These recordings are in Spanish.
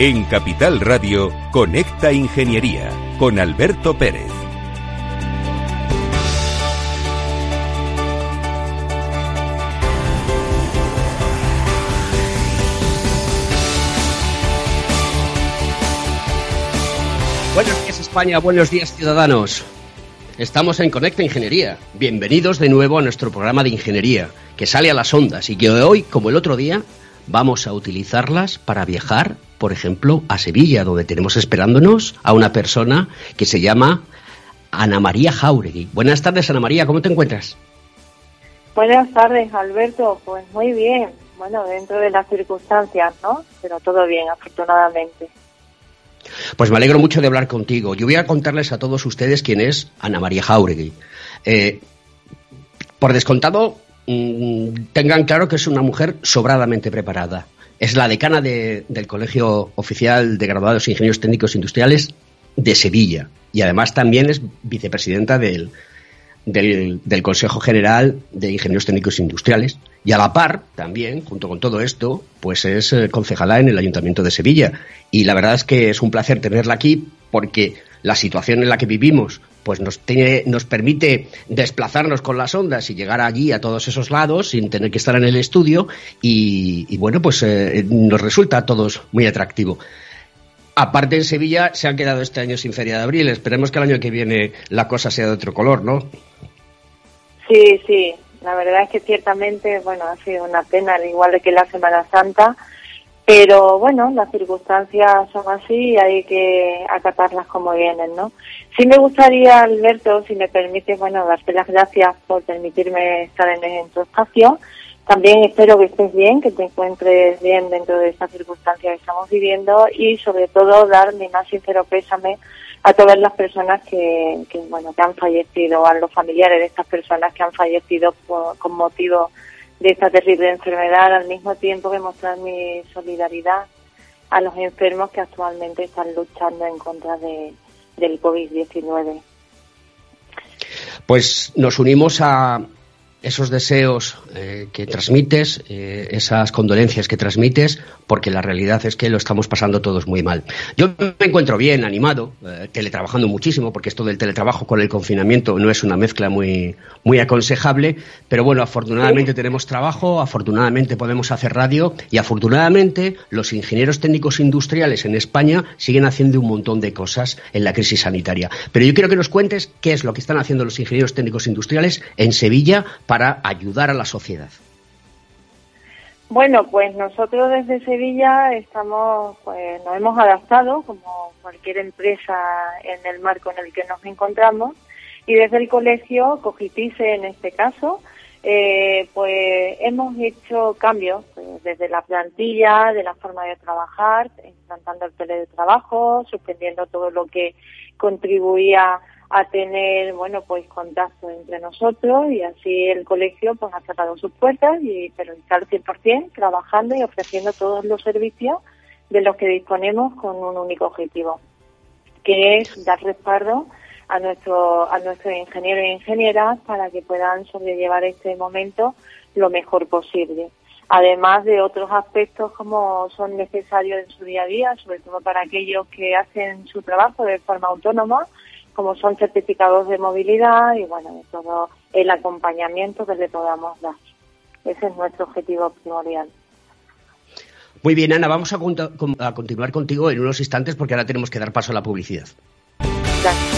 En Capital Radio, Conecta Ingeniería con Alberto Pérez. Buenos días España, buenos días ciudadanos. Estamos en Conecta Ingeniería. Bienvenidos de nuevo a nuestro programa de ingeniería, que sale a las ondas y que hoy, como el otro día, vamos a utilizarlas para viajar, por ejemplo, a Sevilla, donde tenemos esperándonos a una persona que se llama Ana María Jauregui. Buenas tardes, Ana María, ¿cómo te encuentras? Buenas tardes, Alberto. Pues muy bien. Bueno, dentro de las circunstancias, ¿no? Pero todo bien, afortunadamente. Pues me alegro mucho de hablar contigo. Yo voy a contarles a todos ustedes quién es Ana María Jauregui. Eh, por descontado, tengan claro que es una mujer sobradamente preparada. Es la decana del Colegio Oficial de Graduados Ingenieros Técnicos Industriales de Sevilla y además también es vicepresidenta del, del, Consejo General de Ingenieros Técnicos Industriales y a la par también, junto con todo esto, pues es eh, concejala en el Ayuntamiento de Sevilla. Y la verdad es que es un placer tenerla aquí porque la situación en la que vivimos pues nos, tiene, nos permite desplazarnos con las ondas y llegar allí a todos esos lados sin tener que estar en el estudio y, bueno, pues eh, nos resulta a todos muy atractivo. Aparte en Sevilla se han quedado este año sin Feria de Abril. Esperemos que el año que viene la cosa sea de otro color, ¿no? Sí, sí. La verdad es que ciertamente, bueno, ha sido una pena, al igual que la Semana Santa. Pero bueno, las circunstancias son así y hay que acatarlas como vienen, ¿no? Sí me gustaría, Alberto, si me permite, bueno, darte las gracias por permitirme estar en, en tu espacio también espero que estés bien, que te encuentres bien dentro de esta circunstancia que estamos viviendo y sobre todo dar mi más sincero pésame a todas las personas que, bueno que han fallecido, a los familiares de estas personas que han fallecido con motivo de esta terrible enfermedad, al mismo tiempo que mostrar mi solidaridad a los enfermos que actualmente están luchando en contra de, del COVID-19. Pues nos unimos a, esos deseos eh, que transmites, eh, esas condolencias que transmites, porque la realidad es que lo estamos pasando todos muy mal. Yo me encuentro bien, animado, eh, teletrabajando muchísimo, porque esto del teletrabajo con el confinamiento no es una mezcla muy, muy aconsejable, pero bueno, afortunadamente tenemos trabajo, afortunadamente podemos hacer radio y afortunadamente los ingenieros técnicos industriales en España siguen haciendo un montón de cosas en la crisis sanitaria. Pero yo quiero que nos cuentes qué es lo que están haciendo los ingenieros técnicos industriales en Sevilla para ayudar a la sociedad? Bueno, pues nosotros desde Sevilla estamos, pues nos hemos adaptado como cualquier empresa en el marco en el que nos encontramos y desde el colegio Cogitice en este caso, eh, pues hemos hecho cambios pues, desde la plantilla, de la forma de trabajar, implantando el teletrabajo, suspendiendo todo lo que contribuía tener, bueno, pues contacto entre nosotros y así el colegio pues ha cerrado sus puertas y pero está al 100% trabajando y ofreciendo todos los servicios de los que disponemos con un único objetivo, que es dar respaldo a nuestro a nuestros ingenieros e ingenieras para que puedan sobrellevar este momento lo mejor posible. Además de otros aspectos como son necesarios en su día a día, sobre todo para aquellos que hacen su trabajo de forma autónoma, como son certificados de movilidad y bueno, todo el acompañamiento que le podamos dar. Ese es nuestro objetivo primordial. Muy bien, Ana, vamos a, a continuar contigo en unos instantes porque ahora tenemos que dar paso a la publicidad. Gracias.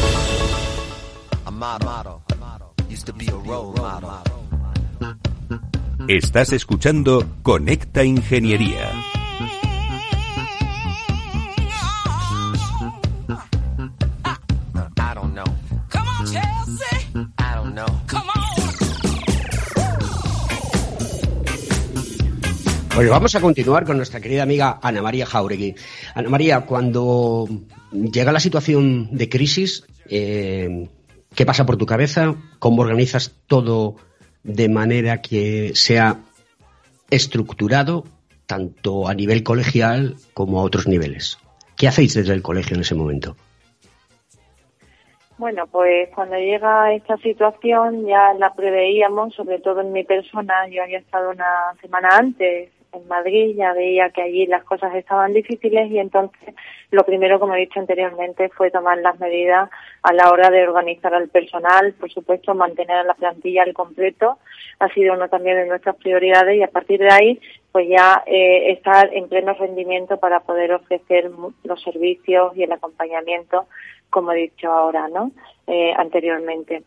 Estás escuchando Conecta Ingeniería. Pues vamos a continuar con nuestra querida amiga Ana María Jauregui. Ana María, cuando llega la situación de crisis, eh, ¿Qué pasa por tu cabeza? ¿Cómo organizas todo de manera que sea estructurado tanto a nivel colegial como a otros niveles? ¿Qué hacéis desde el colegio en ese momento? Bueno, pues cuando llega esta situación ya la preveíamos, sobre todo en mi persona. Yo había estado una semana antes en Madrid, ya veía que allí las cosas estaban difíciles y entonces lo primero, como he dicho anteriormente, fue tomar las medidas a la hora de organizar al personal, por supuesto, mantener la plantilla al completo, ha sido uno también de nuestras prioridades y a partir de ahí, pues ya eh, estar en pleno rendimiento para poder ofrecer los servicios y el acompañamiento, como he dicho ahora, ¿no? Eh, anteriormente.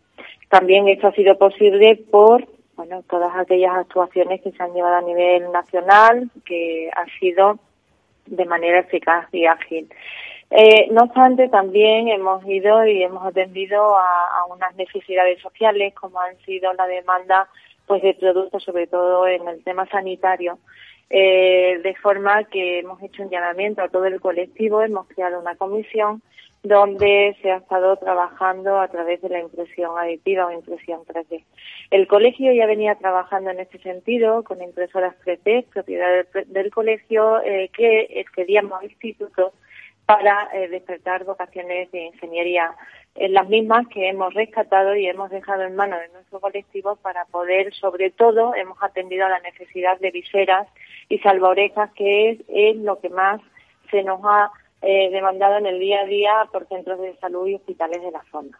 También esto ha sido posible por bueno, todas aquellas actuaciones que se han llevado a nivel nacional, que ha sido de manera eficaz y ágil. Eh, no obstante, también hemos ido y hemos atendido a, unas necesidades sociales, como han sido la demanda pues de productos, sobre todo en el tema sanitario, eh, de forma que hemos hecho un llamamiento a todo el colectivo, hemos creado una comisión donde se ha estado trabajando a través de la impresión aditiva o impresión 3D. El colegio ya venía trabajando en este sentido con impresoras 3D, propiedad del, colegio, eh, que excedíamos institutos para eh, despertar vocaciones de ingeniería, en las mismas que hemos rescatado y hemos dejado en manos de nuestro colectivo para poder, sobre todo, hemos atendido a la necesidad de viseras y salvaorejas, que es, es lo que más se nos ha eh, demandado en el día a día por centros de salud y hospitales de la zona.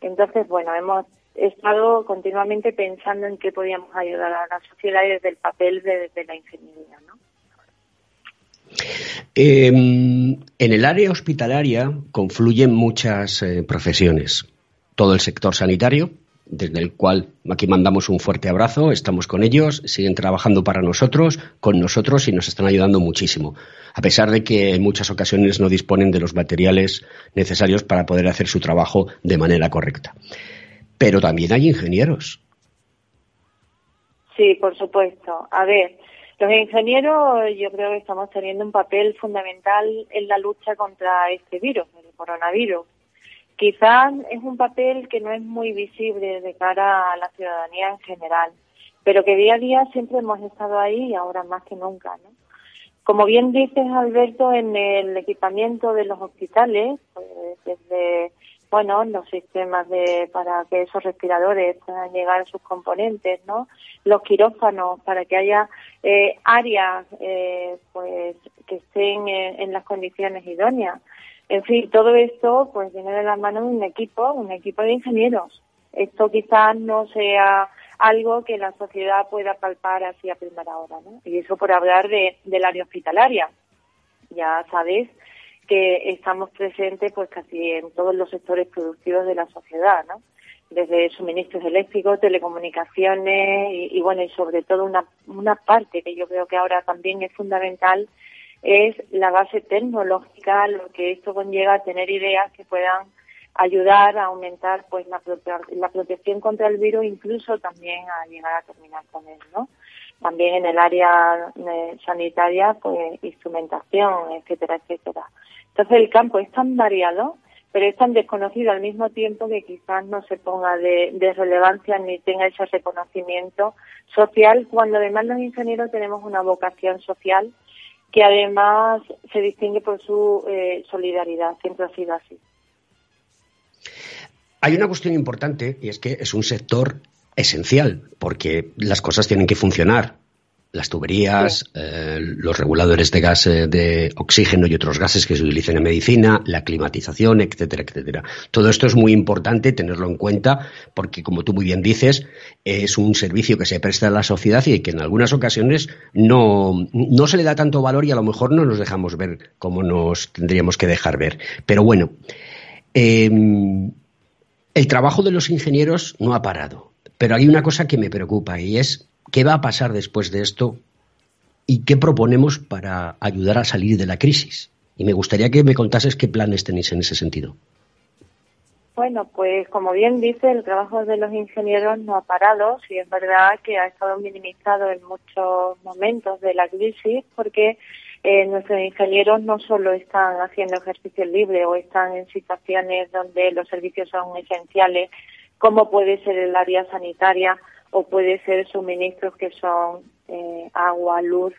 Entonces, bueno, hemos estado continuamente pensando en qué podíamos ayudar a la sociedad y desde el papel de, la ingeniería, ¿no? Em, en el área hospitalaria confluyen muchas eh, profesiones. Todo el sector sanitario, desde el cual aquí mandamos un fuerte abrazo, estamos con ellos, siguen trabajando para nosotros, con nosotros y nos están ayudando muchísimo, a pesar de que en muchas ocasiones no disponen de los materiales necesarios para poder hacer su trabajo de manera correcta. Pero también hay ingenieros. Sí, por supuesto. A ver, los ingenieros yo creo que estamos teniendo un papel fundamental en la lucha contra este virus, el coronavirus Quizás es un papel que no es muy visible de cara a la ciudadanía en general, pero que día a día siempre hemos estado ahí y ahora más que nunca, ¿no? Como bien dices, Alberto, en el equipamiento de los hospitales, pues desde, bueno, los sistemas de, para que esos respiradores puedan llegar a sus componentes, ¿no? Los quirófanos, para que haya eh, áreas, eh, pues, que estén en las condiciones idóneas En fin, todo esto pues viene de la mano de un equipo, un equipo de ingenieros. Esto quizás no sea algo que la sociedad pueda palpar así a primera hora, ¿no? Y eso por hablar de, del área hospitalaria. Ya sabéis que estamos presentes pues casi en todos los sectores productivos de la sociedad, ¿no? Desde suministros eléctricos, telecomunicaciones y, bueno, y sobre todo una, una parte que yo creo que ahora también es fundamental es la base tecnológica, lo que esto conlleva a tener ideas que puedan ayudar a aumentar pues la, la protección contra el virus, incluso también a llegar a terminar con él, ¿no? También en el área eh, sanitaria, pues instrumentación, etcétera, etcétera. Entonces el campo es tan variado, pero es tan desconocido al mismo tiempo que quizás no se ponga de, relevancia ni tenga ese reconocimiento social, cuando además los ingenieros tenemos una vocación social que además se distingue por su eh, solidaridad, siempre ha sido así. Hay una cuestión importante y es que es un sector esencial porque las cosas tienen que funcionar. Las tuberías, eh, los reguladores de gas eh, de oxígeno y otros gases que se utilizan en medicina, la climatización, etcétera, etcétera. Todo esto es muy importante tenerlo en cuenta porque, como tú muy bien dices, es un servicio que se presta a la sociedad y que en algunas ocasiones no, no se le da tanto valor y a lo mejor no nos dejamos ver como nos tendríamos que dejar ver. Pero bueno, eh, el trabajo de los ingenieros no ha parado, pero hay una cosa que me preocupa y es qué va a pasar después de esto y qué proponemos para ayudar a salir de la crisis. Y me gustaría que me contases qué planes tenéis en ese sentido. Bueno, pues como bien dice, el trabajo de los ingenieros no ha parado. Sí es verdad que ha estado minimizado en muchos momentos de la crisis porque eh, nuestros ingenieros no solo están haciendo ejercicio libre o están en situaciones donde los servicios son esenciales, como puede ser el área sanitaria o puede ser suministros que son eh, agua, luz,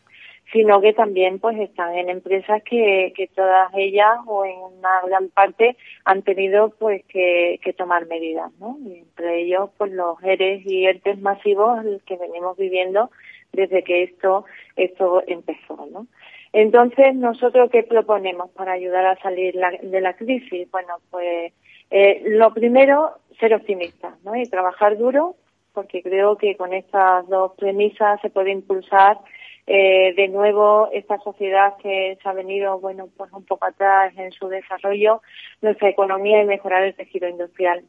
sino que también pues están en empresas que, que todas ellas o en una gran parte han tenido pues que, que tomar medidas, ¿no? entre ellos pues los ERES y ERTES masivos que venimos viviendo desde que esto esto empezó, ¿no? Entonces, ¿nosotros qué proponemos para ayudar a salir de la crisis? Bueno, pues eh, lo primero, ser optimistas ¿no? y trabajar duro, porque creo que con estas dos premisas se puede impulsar eh, de nuevo esta sociedad que se ha venido, bueno, pues un poco atrás en su desarrollo, nuestra economía y mejorar el tejido industrial.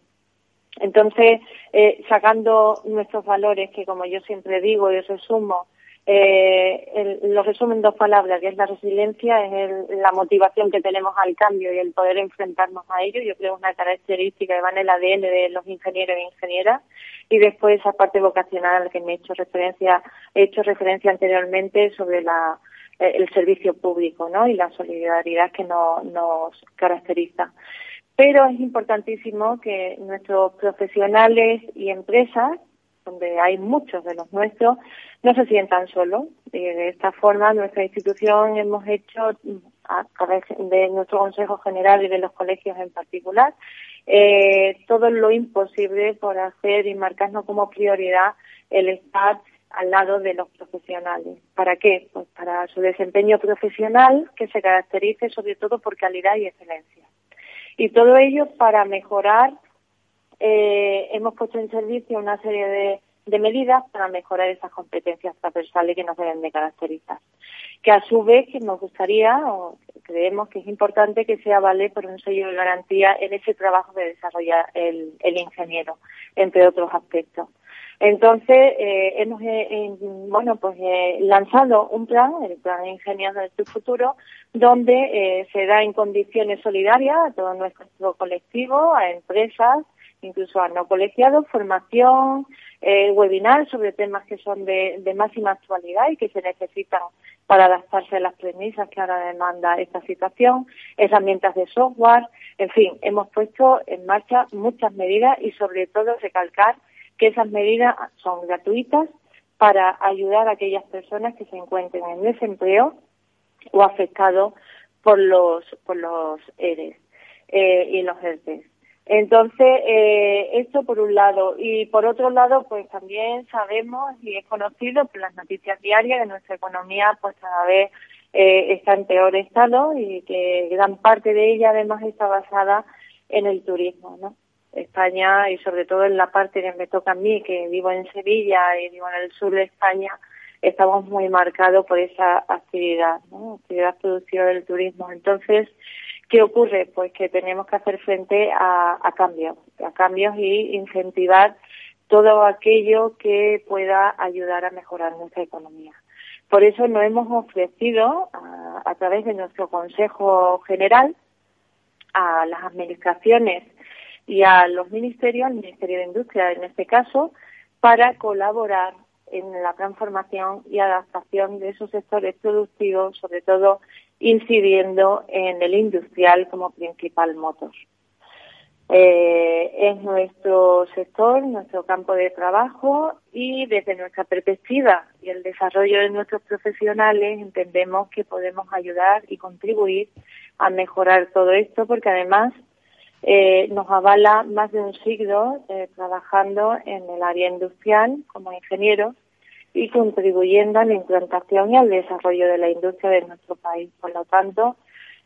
Entonces, eh, sacando nuestros valores, que como yo siempre digo y resumo, eh, el, lo resumo en dos palabras, que es la resiliencia, es la motivación que tenemos al cambio y el poder enfrentarnos a ello. Yo creo que es una característica que va en el ADN de los ingenieros e ingenieras. Y después esa parte vocacional a la que me he hecho referencia, he hecho referencia anteriormente sobre la, eh, el servicio público, ¿no? Y la solidaridad que no, nos caracteriza. Pero es importantísimo que nuestros profesionales y empresas donde hay muchos de los nuestros, no se sientan solos. de esta forma, nuestra institución hemos hecho, a través de nuestro Consejo General y de los colegios en particular, eh, todo lo imposible por hacer y marcarnos como prioridad el estar al lado de los profesionales. ¿Para qué? Pues para su desempeño profesional que se caracterice sobre todo por calidad y excelencia. Y todo ello para mejorar eh, hemos puesto en servicio una serie de, medidas para mejorar esas competencias transversales que nos deben de caracterizar. Que a su vez nos gustaría o creemos que es importante que sea vale por un sello de garantía en ese trabajo que desarrolla el, ingeniero, entre otros aspectos. Entonces, eh, hemos eh, bueno, pues eh, lanzado un plan, el plan de Ingenieros de tu futuro, donde se da en condiciones solidarias a todo nuestro colectivo, a empresas, incluso a no formación, eh, webinar sobre temas que son de, máxima actualidad y que se necesitan para adaptarse a las premisas que ahora demanda esta situación, herramientas de software, en fin, hemos puesto en marcha muchas medidas y sobre todo recalcar que esas medidas son gratuitas para ayudar a aquellas personas que se encuentren en desempleo o afectados por los por los ERES eh, y los ERTES. Entonces, eh, esto por un lado. Y por otro lado, pues también sabemos y es conocido por las noticias diarias que nuestra economía pues cada vez eh, está en peor estado y que gran parte de ella además está basada en el turismo, ¿no? España y sobre todo en la parte que me toca a mí, que vivo en Sevilla y vivo en el sur de España, estamos muy marcados por esa actividad, ¿no? actividad productiva del turismo. Entonces, ¿qué ocurre? Pues que tenemos que hacer frente a, cambios, a cambios y incentivar todo aquello que pueda ayudar a mejorar nuestra economía. Por eso nos hemos ofrecido a través de nuestro Consejo General a las administraciones y a los ministerios, al Ministerio de Industria en este caso, para colaborar en la transformación y adaptación de esos sectores productivos, sobre todo incidiendo en el industrial como principal motor. Eh, es nuestro sector, nuestro campo de trabajo y desde nuestra perspectiva y el desarrollo de nuestros profesionales entendemos que podemos ayudar y contribuir a mejorar todo esto porque además eh, nos avala más de un siglo eh, trabajando en el área industrial como ingenieros y contribuyendo a la implantación y al desarrollo de la industria de nuestro país. Por lo tanto,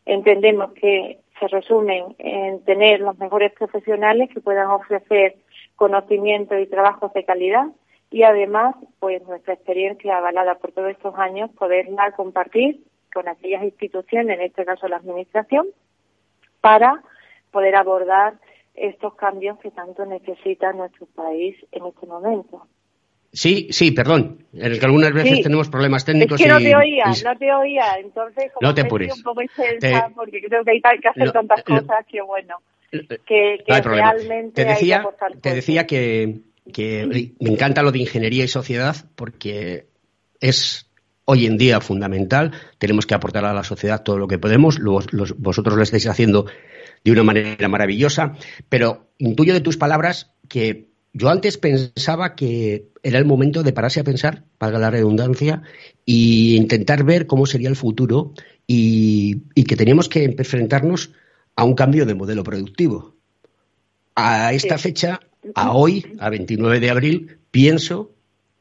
entendemos que se resumen en tener los mejores profesionales que puedan ofrecer conocimiento y trabajos de calidad y además, pues nuestra experiencia avalada por todos estos años, poderla compartir con aquellas instituciones, en este caso la Administración, para poder abordar estos cambios que tanto necesita nuestro país en este momento. Sí, sí, perdón. En el que algunas veces tenemos problemas técnicos. Es que no te oía, no te oía. Entonces, como no te apures. un poco intensa, porque creo que hay que hacer tantas cosas que bueno, que, realmente te decía, hay que aportar Te decía que, que me encanta lo de ingeniería y sociedad porque es hoy en día fundamental. Tenemos que aportar a la sociedad todo lo que podemos. vosotros lo estáis haciendo de una manera maravillosa, pero intuyo de tus palabras que yo antes pensaba que era el momento de pararse a pensar, para la redundancia, e intentar ver cómo sería el futuro y, que teníamos que enfrentarnos a un cambio de modelo productivo. A esta fecha, a hoy, a 29 de abril, pienso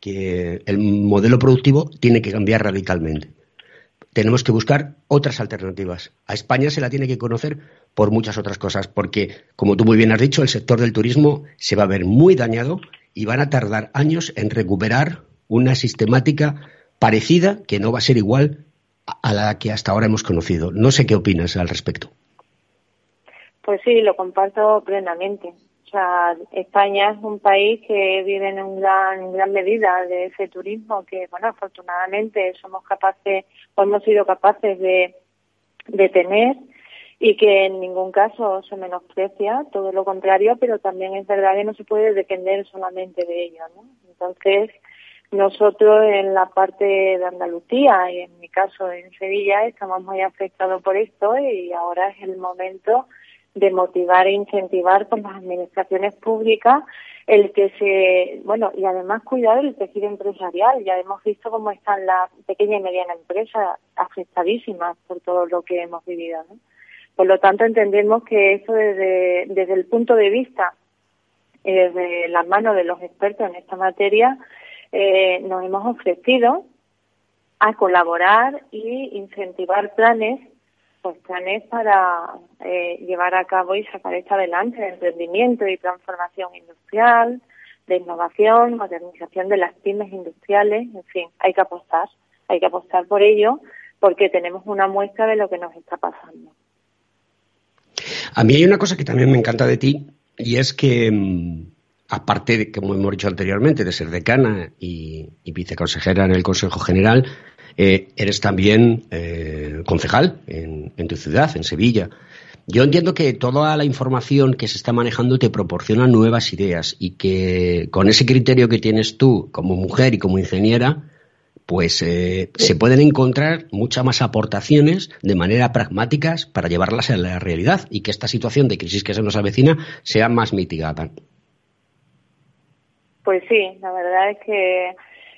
que el modelo productivo tiene que cambiar radicalmente tenemos que buscar otras alternativas. A España se la tiene que conocer por muchas otras cosas, porque, como tú muy bien has dicho, el sector del turismo se va a ver muy dañado y van a tardar años en recuperar una sistemática parecida que no va a ser igual a la que hasta ahora hemos conocido. No sé qué opinas al respecto. Pues sí, lo comparto plenamente. O sea, España es un país que vive en, un gran, gran medida de ese turismo que, bueno, afortunadamente somos capaces o hemos sido capaces de, de tener y que en ningún caso se menosprecia, todo lo contrario, pero también es verdad que no se puede depender solamente de ello, ¿no? Entonces, nosotros en la parte de Andalucía y en mi caso en Sevilla estamos muy afectados por esto y ahora es el momento de motivar e incentivar por las administraciones públicas el que se, bueno, y además cuidar el tejido empresarial. Ya hemos visto cómo están las pequeñas y medianas empresas afectadísimas por todo lo que hemos vivido. ¿no? Por lo tanto, entendemos que eso desde, desde el punto de vista, eh, desde las manos de los expertos en esta materia, eh, nos hemos ofrecido a colaborar y incentivar planes pues planes para eh, llevar a cabo y sacar esto adelante de emprendimiento y transformación industrial, de innovación, modernización de las pymes industriales, en fin, hay que apostar, hay que apostar por ello porque tenemos una muestra de lo que nos está pasando. A mí hay una cosa que también me encanta de ti y es que, mm, aparte de, como hemos dicho anteriormente, de ser decana y viceconsejera en el Consejo General, eh, eres también eh, concejal en, tu ciudad, en Sevilla. Yo entiendo que toda la información que se está manejando te proporciona nuevas ideas y que con ese criterio que tienes tú como mujer y como ingeniera, pues eh, se pueden encontrar muchas más aportaciones de manera pragmáticas para llevarlas a la realidad y que esta situación de crisis que se nos avecina sea más mitigada. Pues sí, la verdad es que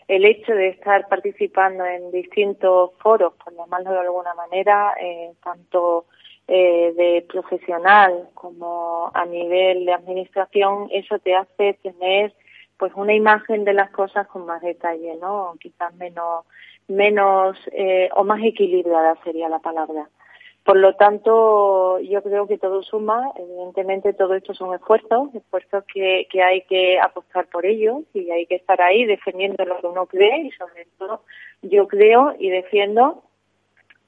el hecho de estar participando en distintos foros, por llamarlo de alguna manera, eh, tanto eh, de profesional como a nivel de administración, eso te hace tener pues una imagen de las cosas con más detalle, ¿no? Quizás menos menos eh, o más equilibrada sería la palabra. Por lo tanto, yo creo que todo suma. Evidentemente, todo esto son esfuerzos, esfuerzos que, que hay que apostar por ellos y hay que estar ahí defendiendo lo que uno cree y, sobre todo, yo creo y defiendo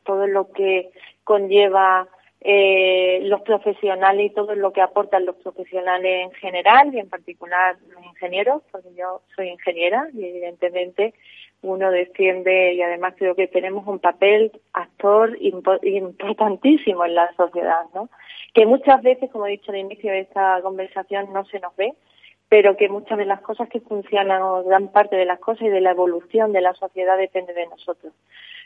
todo lo que conlleva eh, los profesionales y todo lo que aportan los profesionales en general y en particular los ingenieros, porque yo soy ingeniera y evidentemente uno defiende y además creo que tenemos un papel actor importantísimo en la sociedad, ¿no? Que muchas veces, como he dicho al inicio de esta conversación, no se nos ve, pero que muchas de las cosas que funcionan o gran parte de las cosas y de la evolución de la sociedad depende de nosotros.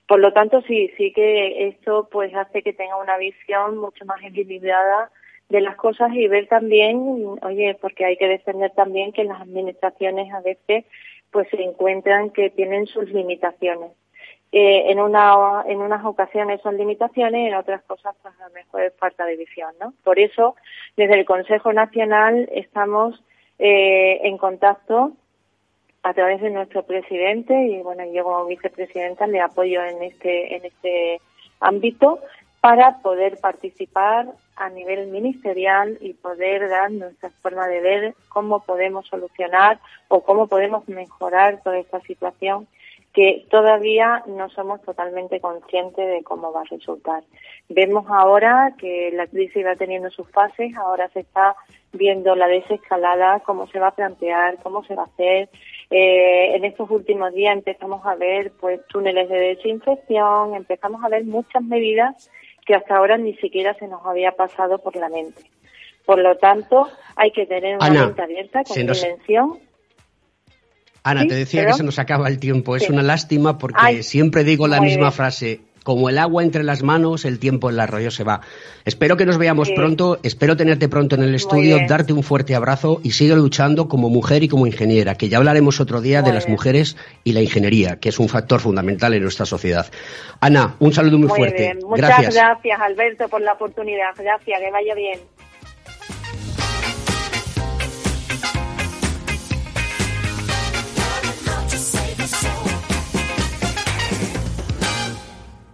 Por lo tanto, sí, sí que esto pues hace que tenga una visión mucho más equilibrada de las cosas y ver también, oye, porque hay que defender también que las administraciones a veces pues se encuentran que tienen sus limitaciones. Eh, en, una, en unas ocasiones son limitaciones, en otras cosas pues a lo mejor es falta de visión, ¿no? Por eso, desde el Consejo Nacional estamos eh, en contacto a través de nuestro presidente y bueno yo como vicepresidenta le apoyo en este en este ámbito para poder participar a nivel ministerial y poder dar nuestra forma de ver cómo podemos solucionar o cómo podemos mejorar toda esta situación que todavía no somos totalmente conscientes de cómo va a resultar. Vemos ahora que la crisis va teniendo sus fases, ahora se está viendo la desescalada, cómo se va a plantear, cómo se va a hacer. Eh, en estos últimos días empezamos a ver pues túneles de desinfección, empezamos a ver muchas medidas que hasta ahora ni siquiera se nos había pasado por la mente. Por lo tanto, hay que tener una mente abierta, con dimensión. Ana, te decía que se nos acaba el tiempo. Es una lástima porque siempre digo la misma frase como el agua entre las manos, el tiempo en el arroyo se va. Espero que nos veamos pronto, espero tenerte pronto en el estudio, darte un fuerte abrazo y sigue luchando como mujer y como ingeniera, que ya hablaremos otro día de las mujeres y la ingeniería, que es un factor fundamental en nuestra sociedad. Ana, un saludo muy, fuerte. Muchas gracias, Alberto, por la oportunidad. Gracias, que vaya bien.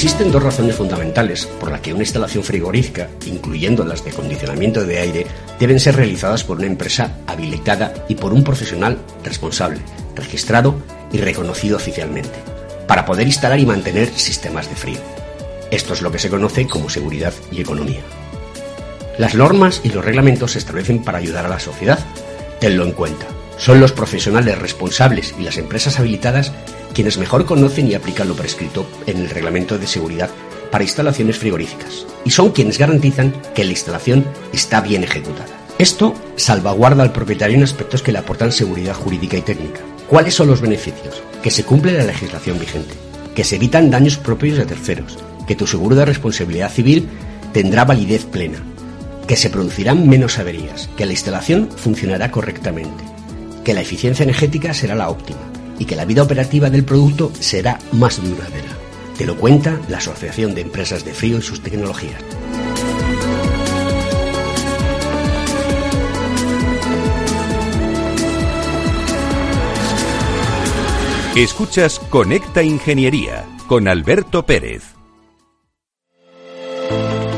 Existen dos razones fundamentales por las que una instalación frigorífica, incluyendo las de acondicionamiento de aire, deben ser realizadas por una empresa habilitada y por un profesional responsable, registrado y reconocido oficialmente, para poder instalar y mantener sistemas de frío. Esto es lo que se conoce como seguridad y economía. Las normas y los reglamentos se establecen para ayudar a la sociedad. Tenlo en cuenta. Son los profesionales responsables y las empresas habilitadas quienes mejor conocen y aplican lo prescrito en el reglamento de seguridad para instalaciones frigoríficas y son quienes garantizan que la instalación está bien ejecutada. Esto salvaguarda al propietario en aspectos que le aportan seguridad jurídica y técnica. ¿Cuáles son los beneficios? Que se cumple la legislación vigente, que se evitan daños propios de terceros, que tu seguro de responsabilidad civil tendrá validez plena, que se producirán menos averías, que la instalación funcionará correctamente, que la eficiencia energética será la óptima y que la vida operativa del producto será más duradera. Te lo cuenta la Asociación de Empresas de Frío y sus tecnologías. Escuchas Conecta Ingeniería con Alberto Pérez.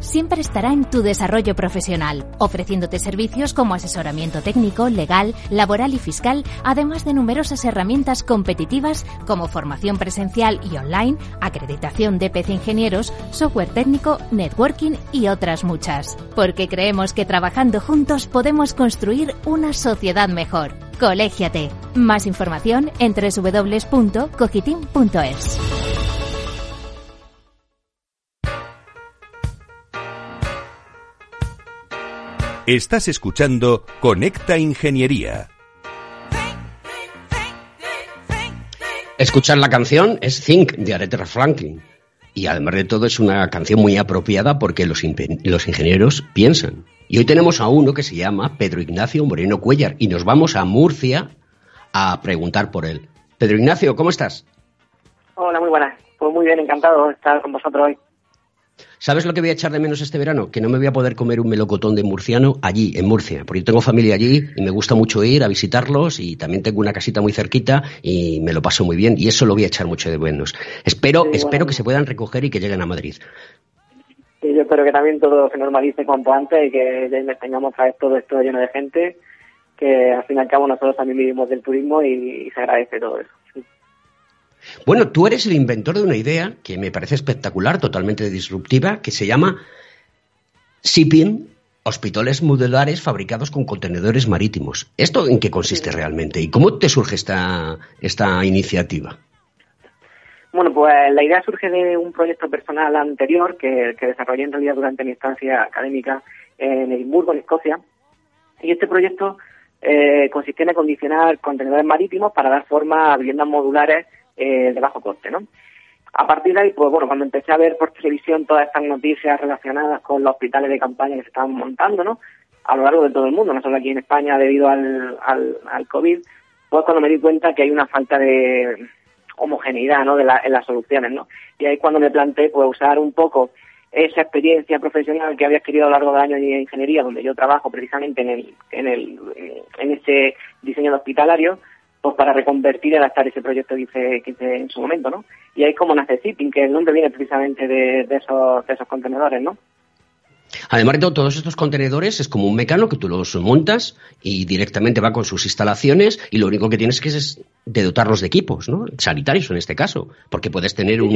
Siempre estará en tu desarrollo profesional, ofreciéndote servicios como asesoramiento técnico, legal, laboral y fiscal, además de numerosas herramientas competitivas como formación presencial y online, acreditación de PC ingenieros, software técnico, networking y otras muchas. Porque creemos que trabajando juntos podemos construir una sociedad mejor. Colégiate. Más información en www.cogitim.es. Estás escuchando Conecta Ingeniería. Escuchar la canción es Think de Aretha Franklin. Y además de todo es una canción muy apropiada porque los, los ingenieros piensan. Y hoy tenemos a uno que se llama Pedro Ignacio Moreno Cuellar y nos vamos a Murcia a preguntar por él. Pedro Ignacio, ¿cómo estás? Hola, muy buenas. Pues muy bien, encantado de estar con vosotros hoy. ¿Sabes lo que voy a echar de menos este verano? Que no me voy a poder comer un melocotón de murciano allí, en Murcia, porque yo tengo familia allí y me gusta mucho ir a visitarlos y también tengo una casita muy cerquita y me lo paso muy bien y eso lo voy a echar mucho de menos. Espero, espero que se puedan recoger y que lleguen a Madrid. Y yo espero que también todo se normalice cuanto antes y que ya tengamos a todo esto lleno de gente, que al fin y al cabo nosotros también vivimos del turismo y se agradece todo eso. Bueno, tú eres el inventor de una idea que me parece espectacular, totalmente disruptiva, que se llama Shipping Hospitales Modulares fabricados con contenedores marítimos. ¿Esto en qué consiste realmente y cómo te surge esta, esta iniciativa? Bueno, pues la idea surge de un proyecto personal anterior que, desarrollé en realidad durante mi estancia académica en Edimburgo, en Escocia. Y este proyecto eh, consistía en acondicionar contenedores marítimos para dar forma a viviendas modulares eh, de bajo coste, ¿no? A partir de ahí, pues bueno, cuando empecé a ver por televisión todas estas noticias relacionadas con los hospitales de campaña que se estaban montando, ¿no? A lo largo de todo el mundo, no solo aquí en España debido al, al, al COVID, pues cuando me di cuenta que hay una falta de homogeneidad, ¿no? De en las soluciones, ¿no? Y ahí cuando me planteé, pues usar un poco esa experiencia profesional que había adquirido a lo largo de años en ingeniería, donde yo trabajo precisamente en el, en el, en ese diseño de hospitalario, pues para reconvertir y adaptar ese proyecto que hice, en su momento, ¿no? Y ahí como nace Zipping, que el nombre viene precisamente de, esos, esos contenedores, ¿no? Además de todos estos contenedores es como un mecano que tú los montas y directamente va con sus instalaciones y lo único que tienes que es de dotarlos de equipos, ¿no? Sanitarios en este caso, porque puedes tener un...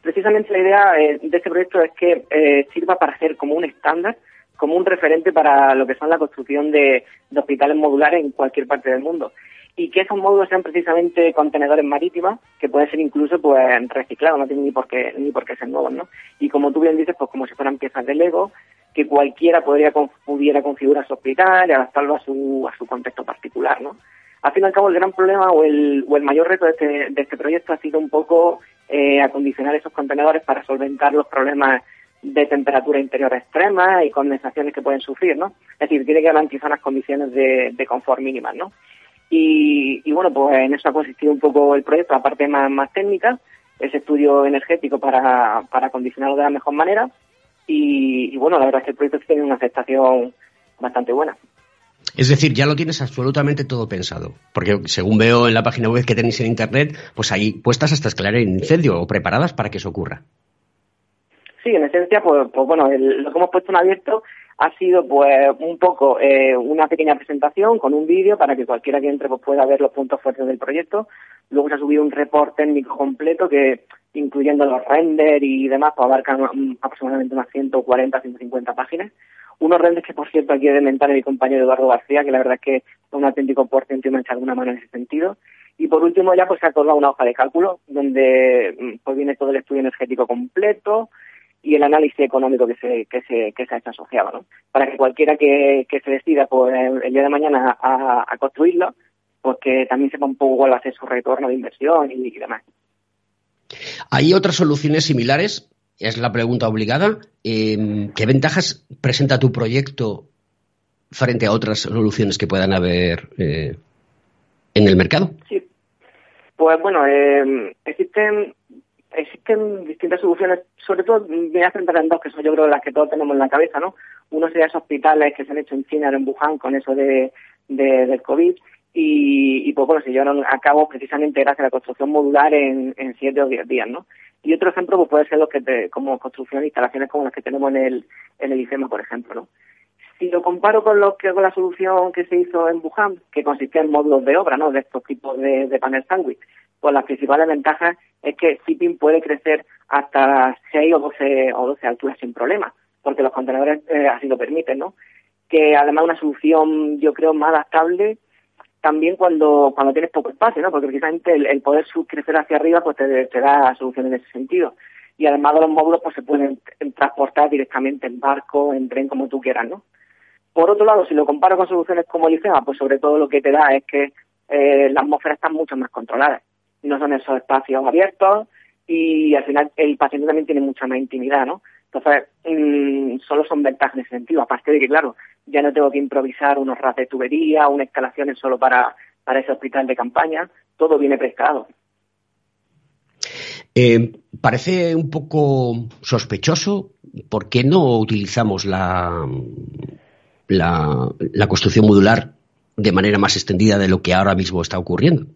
precisamente la idea eh, de este proyecto es que eh, sirva para hacer como un estándar, como un referente para lo que son la construcción de hospitales modulares en cualquier parte del mundo y que esos módulos sean precisamente contenedores marítimos que pueden ser incluso pues reciclados, no tienen ni por qué ni por qué ser nuevos, ¿no? Y como tú bien dices, pues como si fueran piezas de Lego que cualquiera podría pudiera configurar su hospital y adaptarlo a su a su contexto particular, ¿no? Al fin y al cabo el gran problema o el, o el mayor reto de este, de este proyecto ha sido un poco eh, acondicionar esos contenedores para solventar los problemas de temperatura interior extrema y condensaciones que pueden sufrir, ¿no? Es decir, tiene que garantizar unas condiciones de, de confort mínimas, ¿no? Y, bueno, pues en eso ha consistido un poco el proyecto, la parte más, más técnica, ese estudio energético para, para acondicionarlo de la mejor manera. Y, bueno, la verdad es que el proyecto tiene una aceptación bastante buena. Es decir, ya lo tienes absolutamente todo pensado. Porque según veo en la página web que tenéis en Internet, pues ahí puestas hasta escalar el incendio o preparadas para que eso ocurra. Sí, en esencia, pues, pues bueno, lo que hemos puesto en abierto ha sido pues un poco eh, una pequeña presentación con un vídeo para que cualquiera que entre pues, pueda ver los puntos fuertes del proyecto. Luego se ha subido un report técnico completo que incluyendo los renders y demás, pues abarcan aproximadamente unas 140, 150 páginas. Unos renders que, por cierto, aquí he de mentar a mi compañero Eduardo García, que la verdad es que es un auténtico portento y me ha echado alguna mano en ese sentido. Y por último ya pues se ha acordado una hoja de cálculo donde mm, pues viene todo el estudio energético completo y el análisis económico que se, que se, que se ha hecho asociado, ¿no? Para que cualquiera que, que se decida pues, el día de mañana a, a construirlo, pues que también sepa un poco cuál va a ser su retorno de inversión y, demás. ¿Hay otras soluciones similares? Es la pregunta obligada. Em, ¿Qué ventajas presenta tu proyecto frente a otras soluciones que puedan haber eh, en el mercado? Sí, pues bueno, eh, existen existen distintas soluciones, sobre todo me voy a centrar en dos que son yo creo las que todos tenemos en la cabeza, ¿no? Uno sería esos hospitales que se han hecho en China, en Wuhan, con eso de, del COVID, y, y pues bueno, se llevaron a cabo precisamente gracias a la construcción modular en, en siete o diez días, ¿no? Y otro ejemplo pues puede ser los que te, como construcción de instalaciones como las que tenemos en el, en el IFEMA, por ejemplo, ¿no? Si lo comparo con lo que con la solución que se hizo en Wuhan, que consistía en módulos de obra, ¿no? De estos tipos de, de panel sándwich, pues las principales ventajas es que Shipping puede crecer hasta 6 o 12, o 12 alturas sin problema, porque los contenedores eh, así lo permiten, ¿no? Que además una solución, yo creo, más adaptable también cuando, cuando tienes poco espacio, ¿no? Porque precisamente el, poder crecer hacia arriba pues te, da soluciones en ese sentido. Y además de los módulos pues se pueden transportar directamente en barco, en tren, como tú quieras, ¿no? Por otro lado, si lo comparo con soluciones como el IFEMA, pues sobre todo lo que te da es que eh, las atmósfera están mucho más controladas. No son esos espacios abiertos y al final el paciente también tiene mucha más intimidad, ¿no? Entonces, mmm, solo son ventajas en ese sentido. Aparte de que, claro, ya no tengo que improvisar unos ras de tubería, unas instalaciones solo para, para ese hospital de campaña. Todo viene prestado. Eh, parece un poco sospechoso. ¿Por qué no utilizamos la, la, construcción modular de manera más extendida de lo que ahora mismo está ocurriendo?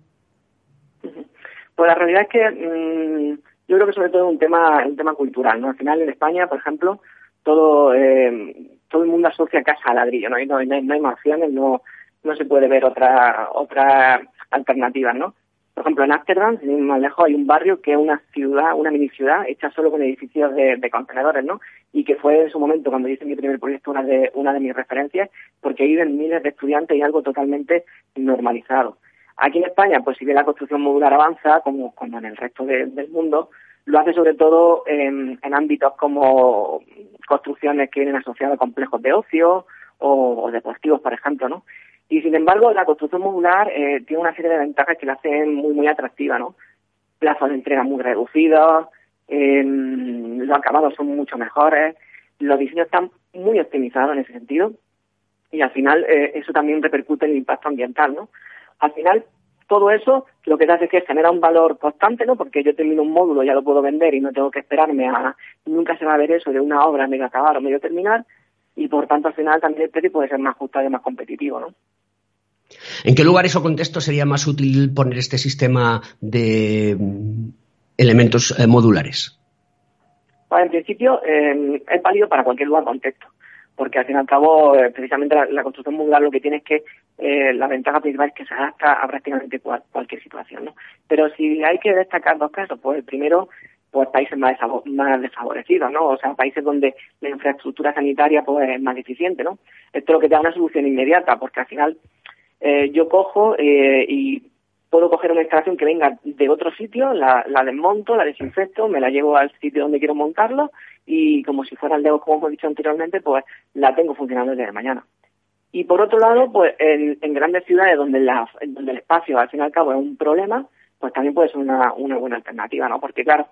Pues la realidad es que mm, yo creo que sobre todo es un tema, un tema cultural, ¿no? Al final en España, por ejemplo, todo, eh, todo el mundo asocia casa a ladrillo, ¿no? hay, no, hay más opciones, no, no se puede ver otra, otra alternativa, ¿no? Por ejemplo, en Amsterdam, sin más lejos, hay un barrio que es una ciudad, una mini ciudad, hecha solo con edificios de, contenedores, ¿no? Y que fue en su momento, cuando hice mi primer proyecto, una de, una de mis referencias, porque viven miles de estudiantes y algo totalmente normalizado. Aquí en España, pues si bien la construcción modular avanza, como, como en el resto del mundo, lo hace sobre todo en, ámbitos como construcciones que vienen asociadas a complejos de ocio o, deportivos, por ejemplo, ¿no? Y sin embargo, la construcción modular eh, tiene una serie de ventajas que la hacen muy, muy atractiva, ¿no? Plazos de entrega muy reducidos, eh, los acabados son mucho mejores, los diseños están muy optimizados en ese sentido y al final eh, eso también repercute en el impacto ambiental, ¿no? Al final, todo eso lo que hace es que genera un valor constante, ¿no? Porque yo termino un módulo, ya lo puedo vender y no tengo que esperarme a... Nunca se va a ver eso de una obra medio acabar o medio terminar y por tanto al final también el precio puede ser más justo y más competitivo, ¿no? ¿En qué lugares o contextos sería más útil poner este sistema de elementos eh, modulares? en principio eh, es válido para cualquier lugar contexto, porque al fin y al cabo, eh, precisamente la, construcción modular lo que tiene es que la ventaja principal es que se adapta a prácticamente cualquier situación, ¿no? Pero si hay que destacar dos casos, pues el primero pues países más, más desfavorecidos, ¿no? O sea, países donde la infraestructura sanitaria pues es más deficiente, ¿no? Esto es lo que te da una solución inmediata, porque al final eh, yo cojo eh, y puedo coger una instalación que venga de otro sitio, la, la, desmonto, la desinfecto, me la llevo al sitio donde quiero montarlo y como si fuera el dedo, como hemos dicho anteriormente, pues la tengo funcionando desde mañana. Y por otro lado, pues en, grandes ciudades donde, la, el espacio al fin y al cabo es un problema, pues también puede ser una, una buena alternativa, ¿no? Porque claro,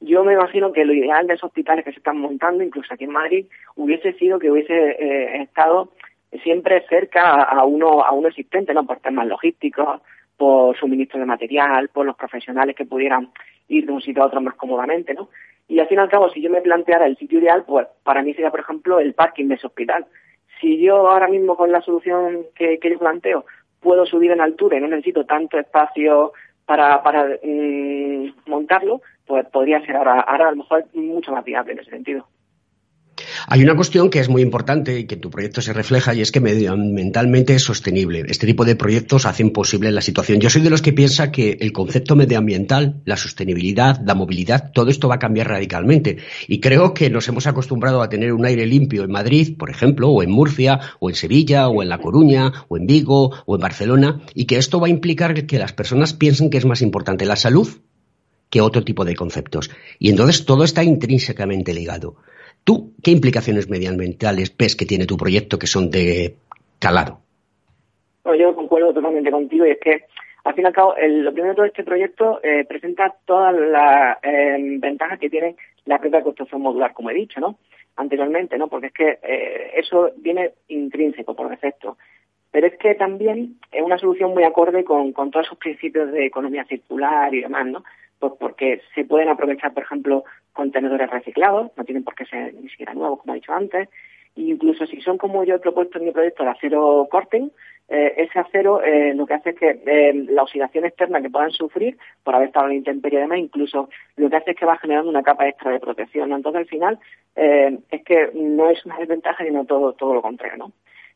yo me imagino que lo ideal de esos hospitales que se están montando, incluso aquí en Madrid, hubiese sido que hubiese eh, estado siempre cerca a uno, a uno existente, ¿no? Por temas logísticos, por suministro de material, por los profesionales que pudieran ir de un sitio a otro más cómodamente, ¿no? Y al fin y al cabo, si yo me planteara el sitio ideal, pues para mí sería, por ejemplo, el parking de ese hospital. Si yo ahora mismo con la solución que, que yo planteo puedo subir en altura y no necesito tanto espacio para, para mm, montarlo, pues podría ser ahora, ahora a lo mejor mucho más viable en ese sentido. Hay una cuestión que es muy importante y que en tu proyecto se refleja y es que medioambientalmente es sostenible. Este tipo de proyectos hacen posible la situación. Yo soy de los que piensa que el concepto medioambiental, la sostenibilidad, la movilidad, todo esto va a cambiar radicalmente. Y creo que nos hemos acostumbrado a tener un aire limpio en Madrid, por ejemplo, o en Murcia, o en Sevilla, o en La Coruña, o en Vigo, o en Barcelona, y que esto va a implicar que las personas piensen que es más importante la salud que otro tipo de conceptos. Y entonces todo está intrínsecamente ligado. ¿Tú qué implicaciones medioambientales ves que tiene tu proyecto que son de calado? yo concuerdo totalmente contigo y es que al fin y al cabo, lo primero de todo este proyecto eh, presenta todas las em, ventajas que tiene la propia construcción modular, como he dicho, ¿no? Anteriormente, ¿no? Porque es que eh, eso viene intrínseco por defecto. Pero es que también es una solución muy acorde con todos esos principios de economía circular y demás, ¿no? Pues porque se pueden aprovechar, por ejemplo, contenedores reciclados, no tienen por qué ser ni siquiera nuevos, como he dicho antes, e incluso si son como yo he propuesto en mi proyecto de acero corten, eh, ese acero eh, lo que hace es que eh, la oxidación externa que puedan sufrir por haber estado en la intemperie demás, incluso lo que hace es que va generando una capa extra de protección. Entonces, al final, es que no es una desventaja, sino todo, todo lo contrario, ¿no?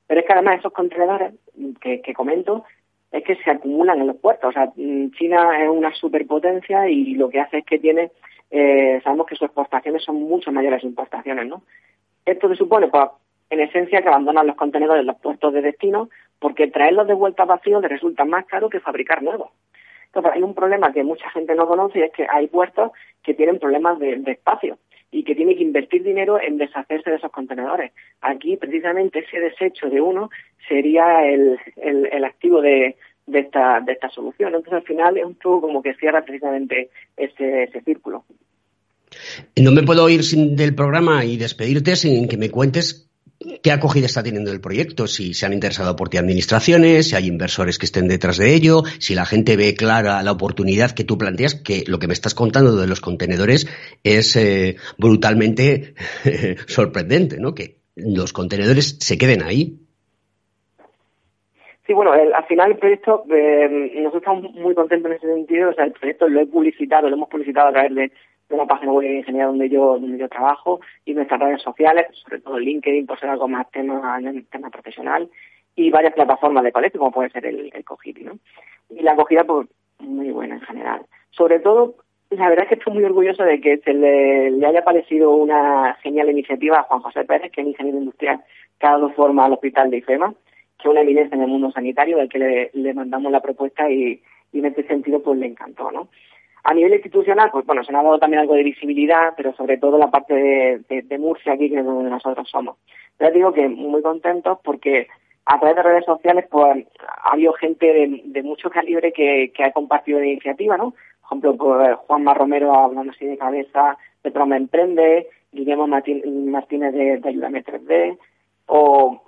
Pero es que además esos contenedores que, que comento es que se acumulan en los puertos. O sea, China es una superpotencia y lo que hace es que tiene eh, sabemos que sus exportaciones son mucho mayores importaciones, ¿no? Esto se supone, pues, en esencia, que abandonan los contenedores en los puertos de destino porque traerlos de vuelta vacíos les resulta más caro que fabricar nuevos. Hay un problema que mucha gente no conoce y es que hay puertos que tienen problemas de, espacio y que tienen que invertir dinero en deshacerse de esos contenedores. Aquí, precisamente, ese desecho de uno sería el, el activo de, de esta, de esta solución. Entonces, al final es un poco como que cierra precisamente ese, ese círculo. No me puedo ir sin del programa y despedirte sin que me cuentes qué acogida está teniendo el proyecto, si se han interesado por ti administraciones, si hay inversores que estén detrás de ello, si la gente ve clara la oportunidad que tú planteas, que lo que me estás contando de los contenedores es eh, brutalmente sorprendente, ¿no? Que los contenedores se queden ahí Sí, bueno, al final el proyecto, eh, nosotros estamos muy contentos en ese sentido, o sea, el proyecto lo he publicitado, lo hemos publicitado a través de, una página web de ingeniería donde yo, donde yo trabajo y nuestras redes sociales, sobre todo LinkedIn por ser algo más tema, tema profesional y varias plataformas de colegio como puede ser el, el ¿no? Y la acogida, pues, muy buena en general. Sobre todo, la verdad es que estoy muy orgulloso de que se le, le haya parecido una genial iniciativa a Juan José Pérez, que es ingeniero industrial que ha dado forma al hospital de IFEMA, que una evidencia en el mundo sanitario, del que le, mandamos la propuesta y, en este sentido pues le encantó, ¿no? A nivel institucional, pues bueno, se ha dado también algo de visibilidad, pero sobre todo la parte de, Murcia aquí, que es donde nosotros somos. Pero digo que muy contentos porque a través de redes sociales pues ha habido gente de, mucho calibre que, ha compartido la iniciativa, ¿no? Por ejemplo, pues, Juanma Romero hablando así de cabeza, Petroma Emprende, Guillermo Martínez de, de Ayúdame 3D, o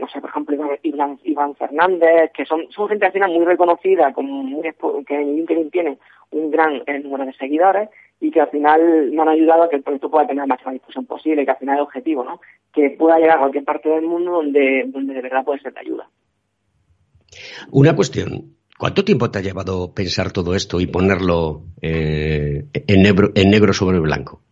no sé, por ejemplo, Iván, Fernández, que son, son gente al final muy reconocida, con muy, que en LinkedIn tiene un gran eh, número de seguidores y que al final me han ayudado a que el proyecto pueda tener la máxima discusión posible, que al final es el objetivo, ¿no? Que pueda llegar a cualquier parte del mundo donde, donde de verdad puede ser de ayuda. Una cuestión. ¿Cuánto tiempo te ha llevado pensar todo esto y ponerlo eh, en negro sobre blanco?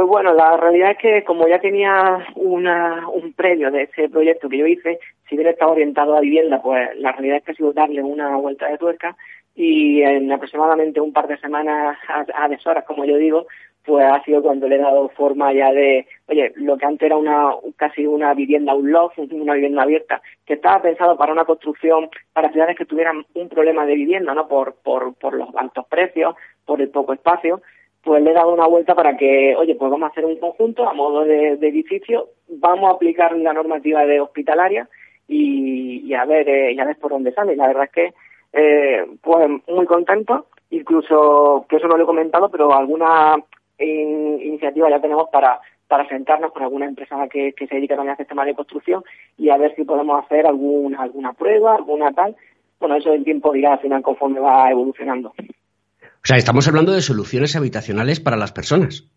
Pues bueno, la realidad es que como ya tenía una, un previo de ese proyecto que yo hice, si bien estaba orientado a vivienda, pues la realidad es que ha sido darle una vuelta de tuerca y en aproximadamente un par de semanas a, a deshoras, como yo digo, pues ha sido cuando le he dado forma ya de, oye, lo que antes era una casi una vivienda, un loft, una vivienda abierta, que estaba pensado para una construcción para ciudades que tuvieran un problema de vivienda, ¿no? Por, por, por los altos precios, por el poco espacio, pues le he dado una vuelta para que, oye, pues vamos a hacer un conjunto a modo de, edificio, vamos a aplicar la normativa de hospitalaria y, a ver eh, y a ver por dónde sale. La verdad es que, eh, pues muy contento, incluso que eso no lo he comentado, pero alguna iniciativa ya tenemos para para sentarnos con alguna empresa que, se dedica también a este tema de construcción y a ver si podemos hacer alguna alguna prueba, alguna tal. Bueno, eso en tiempo dirá al final conforme va evolucionando. O sea, estamos hablando de soluciones habitacionales para las personas.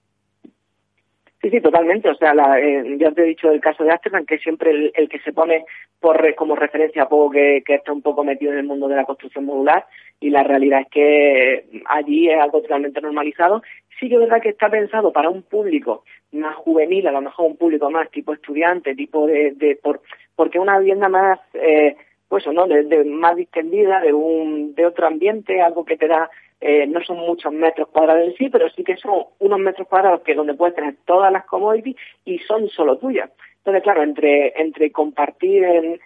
Sí, sí, totalmente. O sea, la, eh, ya te he dicho el caso de Amsterdam, que siempre el, que se pone por como referencia poco que, que, está un poco metido en el mundo de la construcción modular y la realidad es que allí es algo totalmente normalizado. Sí que es verdad que está pensado para un público más juvenil, a lo mejor un público más tipo estudiante, tipo de... de por, porque una vivienda más... Eh, pues no de, más distendida de un de otro ambiente algo que te da eh, no son muchos metros cuadrados en sí, pero sí que son unos metros cuadrados que donde puedes tener todas las commodities y son solo tuyas. Entonces, claro, entre, entre compartir en,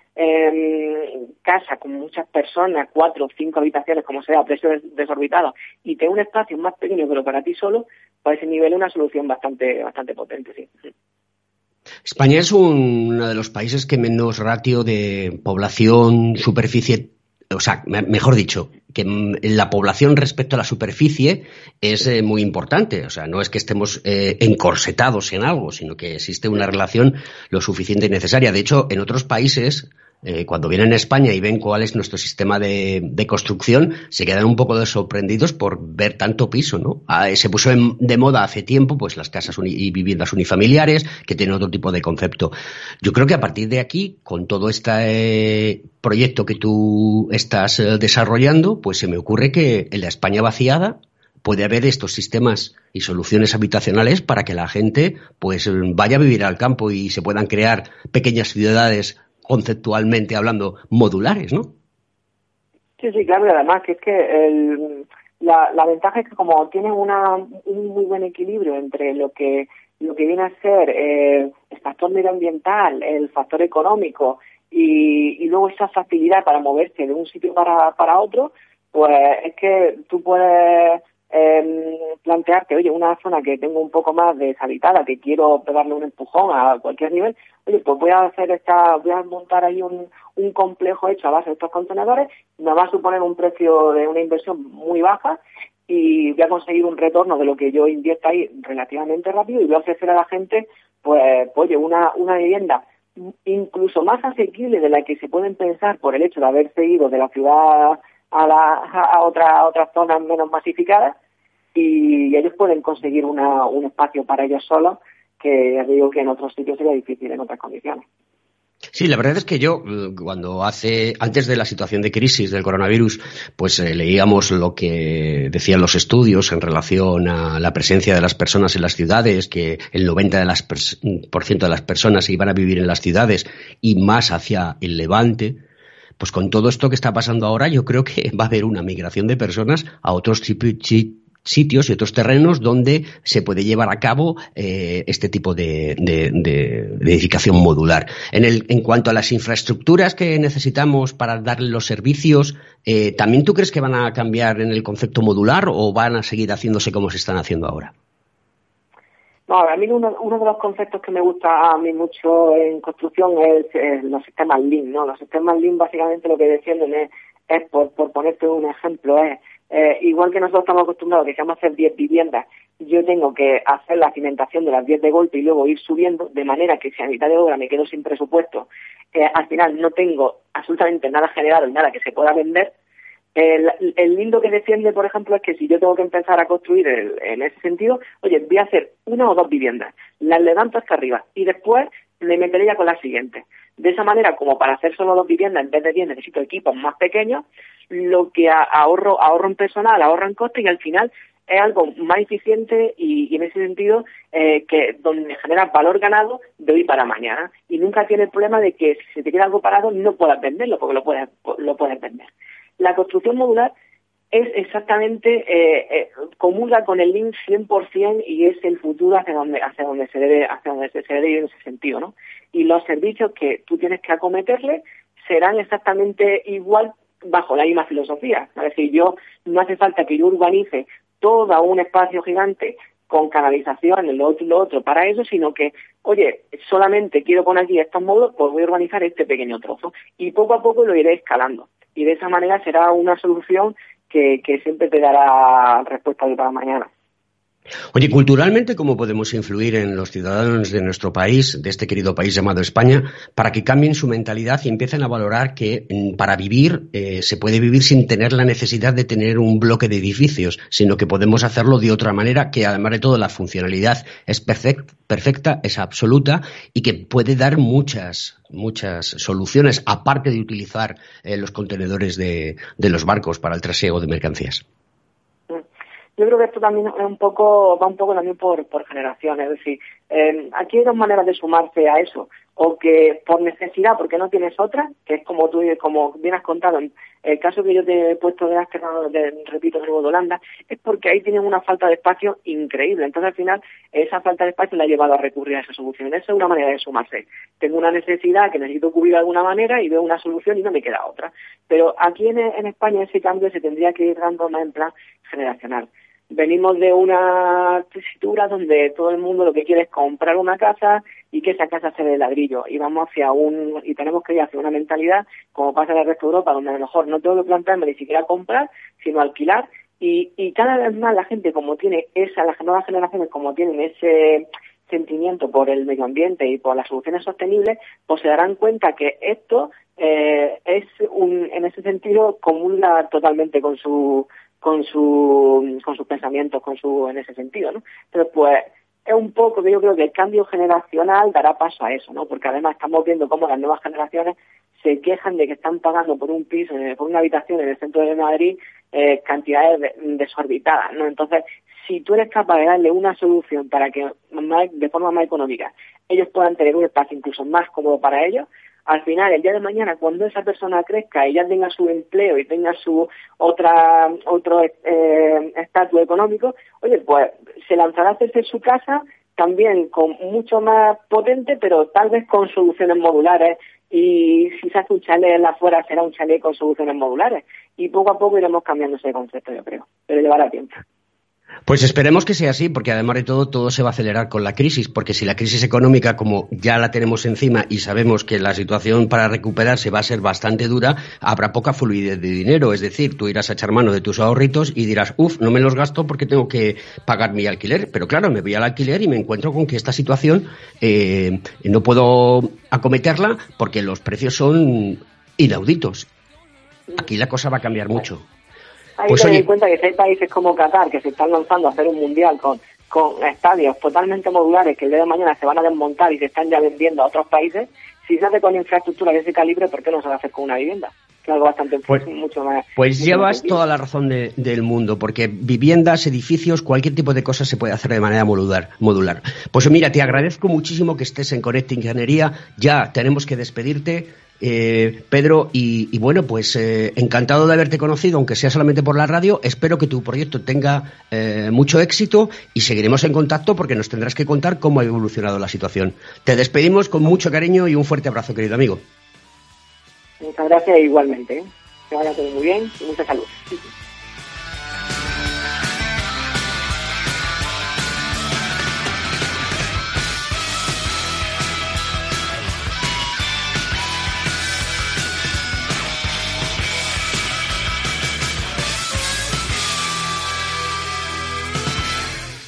casa con muchas personas, cuatro o cinco habitaciones, como sea, a precios desorbitados, y tener un espacio más pequeño pero para ti solo, pues ese nivel es una solución bastante, bastante potente, sí. España es uno de los países que menos ratio de población, superficie o sea, mejor dicho, que la población respecto a la superficie es eh, muy importante. O sea, no es que estemos eh, encorsetados en algo, sino que existe una relación lo suficiente y necesaria. De hecho, en otros países, eh, cuando vienen a España y ven cuál es nuestro sistema de, construcción, se quedan un poco sorprendidos por ver tanto piso, ¿no? Ah, se puso de moda hace tiempo, pues las casas y viviendas unifamiliares, que tienen otro tipo de concepto. Yo creo que a partir de aquí, con todo este eh, proyecto que tú estás eh, desarrollando, pues se me ocurre que en la España vaciada puede haber estos sistemas y soluciones habitacionales para que la gente pues vaya a vivir al campo y se puedan crear pequeñas ciudades conceptualmente hablando, modulares, ¿no? Sí, sí, claro, y además que es que el, la, la ventaja es que como tienen una, un muy buen equilibrio entre lo que lo que viene a ser eh, el factor medioambiental, el factor económico y, luego esa facilidad para moverse de un sitio para, para otro, pues es que tú puedes eh, plantearte, oye, una zona que tengo un poco más deshabitada, que quiero pegarle un empujón a cualquier nivel, oye, pues voy a hacer esta, voy a montar ahí un, complejo hecho a base de estos contenedores, me va a suponer un precio de una inversión muy baja y voy a conseguir un retorno de lo que yo invierta ahí relativamente rápido y voy a ofrecer a la gente, pues, pues oye, una, una vivienda incluso más asequible de la que se pueden pensar por el hecho de haberse ido de la ciudad a, la, a, otra, otras zonas menos masificadas y ellos pueden conseguir una, un espacio para ellos solos que digo que en otros sitios sería difícil en otras condiciones. Sí, la verdad es que yo, cuando hace, antes de la situación de crisis del coronavirus, pues eh, leíamos lo que decían los estudios en relación a la presencia de las personas en las ciudades, que el 90% de las, por ciento de las personas iban a vivir en las ciudades y más hacia el levante, pues con todo esto que está pasando ahora, yo creo que va a haber una migración de personas a otros sitios y otros terrenos donde se puede llevar a cabo eh, este tipo de, edificación modular. En cuanto a las infraestructuras que necesitamos para darle los servicios, eh, ¿también tú crees que van a cambiar en el concepto modular o van a seguir haciéndose como se están haciendo ahora? No, a mí uno, uno de los conceptos que me gusta a mí mucho en construcción es, los sistemas Lean, ¿no? Los sistemas Lean básicamente lo que defienden es, es por, por ponerte un ejemplo, es eh, igual que nosotros estamos acostumbrados que a hacer 10 viviendas, yo tengo que hacer la cimentación de las 10 de golpe y luego ir subiendo, de manera que si a mitad de obra me quedo sin presupuesto, eh, al final no tengo absolutamente nada generado y nada que se pueda vender, el, lindo que defiende, por ejemplo, es que si yo tengo que empezar a construir en ese sentido, oye, voy a hacer una o dos viviendas, las levanto hasta arriba y después me meteré ya con la siguiente. De esa manera, como para hacer solo dos viviendas en vez de diez necesito equipos más pequeños, lo que ahorro, ahorro en personal, ahorro en coste y al final es algo más eficiente y, en ese sentido eh, que donde genera valor ganado de hoy para mañana y nunca tiene el problema de que si se te queda algo parado no puedas venderlo porque lo puedes, lo puedes vender. La construcción modular es exactamente, eh, eh, con el Lean 100% y es el futuro hacia donde, hacia donde se debe, hacia donde se debe ir en ese sentido, ¿no? Y los servicios que tú tienes que acometerle serán exactamente igual bajo la misma filosofía. Es decir, yo no hace falta que yo urbanice todo un espacio gigante con canalización, lo otro lo otro para eso, sino que, oye, solamente quiero poner aquí estos módulos, pues voy a organizar este pequeño trozo. Y poco a poco lo iré escalando y de esa manera será una solución que, siempre te dará respuesta de para mañana. Oye, culturalmente, ¿cómo podemos influir en los ciudadanos de nuestro país, de este querido país llamado España, para que cambien su mentalidad y empiecen a valorar que mm, para vivir eh, se puede vivir sin tener la necesidad de tener un bloque de edificios, sino que podemos hacerlo de otra manera, que además de todo la funcionalidad es perfecta, es absoluta y que puede dar muchas, muchas soluciones, aparte de utilizar eh, los contenedores de los barcos para el traseo de mercancías? Yo creo que esto también es un poco, va un poco también por, por generación, es decir, eh, aquí hay dos maneras de sumarse a eso, o que por necesidad, porque no tienes otra, que es como tú, como bien has contado, el caso que yo te he puesto de Ámsterdam, repito, de Holanda, es porque ahí tienen una falta de espacio increíble. Entonces, al final, esa falta de espacio la ha llevado a recurrir a esa solución. Esa es una manera de sumarse. Tengo una necesidad que necesito cubrir de alguna manera y veo una solución y no me queda otra. Pero aquí en, en España ese cambio se tendría que ir dando más en plan generacional venimos de una tesitura donde todo el mundo lo que quiere es comprar una casa y que esa casa sea de ladrillo. Y vamos hacia un y tenemos que ir hacia una mentalidad como pasa en el resto de Europa donde a lo mejor no tengo que plantearme ni siquiera comprar sino alquilar. Y, y cada vez más la gente como tiene esa las nuevas generaciones como tienen ese sentimiento por el medio ambiente y por las soluciones sostenibles pues se darán cuenta que esto eh, es un en ese sentido comuna totalmente con su con su con sus pensamientos, con su en ese sentido, ¿no? Pero pues es un poco que yo creo que el cambio generacional dará paso a eso, ¿no? Porque además estamos viendo cómo las nuevas generaciones se quejan de que están pagando por un piso, por una habitación en el centro de Madrid, eh, cantidades desorbitadas, ¿no? Entonces, si tú eres capaz de darle una solución para que de forma más económica ellos puedan tener un espacio incluso más cómodo para ellos, al final, el día de mañana, cuando esa persona crezca y ya tenga su empleo y tenga su otra otro eh, estatus económico, oye, pues se lanzará a hacerse su casa también con mucho más potente, pero tal vez con soluciones modulares. Y si se hace un chalet en la afuera será un chalet con soluciones modulares. Y poco a poco iremos cambiando ese concepto, yo creo, pero llevará tiempo. Pues esperemos que sea así, porque además de todo, todo se va a acelerar con la crisis, porque si la crisis económica, como ya la tenemos encima y sabemos que la situación para recuperarse va a ser bastante dura, habrá poca fluidez de dinero. Es decir, tú irás a echar mano de tus ahorritos y dirás, uff, no me los gasto porque tengo que pagar mi alquiler. Pero claro, me voy al alquiler y me encuentro con que esta situación eh, no puedo acometerla porque los precios son inauditos. Aquí la cosa va a cambiar mucho. Hay pues que tener en cuenta que hay países como Qatar que se están lanzando a hacer un mundial con, con estadios totalmente modulares que el día de mañana se van a desmontar y se están ya vendiendo a otros países. Si se hace con infraestructura de ese calibre, ¿por qué no se va a hacer con una vivienda? Que algo bastante pues, mucho más. Pues llevas toda la razón del mundo, porque viviendas, edificios, cualquier tipo de cosa se puede hacer de manera modular. modular. Pues mira, te agradezco muchísimo que estés en Connect Ingeniería. Ya tenemos que despedirte. Eh, Pedro, y, bueno, pues eh, encantado de haberte conocido, aunque sea solamente por la radio. Espero que tu proyecto tenga eh, mucho éxito y seguiremos en contacto porque nos tendrás que contar cómo ha evolucionado la situación. Te despedimos con mucho cariño y un fuerte abrazo, querido amigo. Muchas gracias igualmente. Que vaya todo muy bien y mucha salud.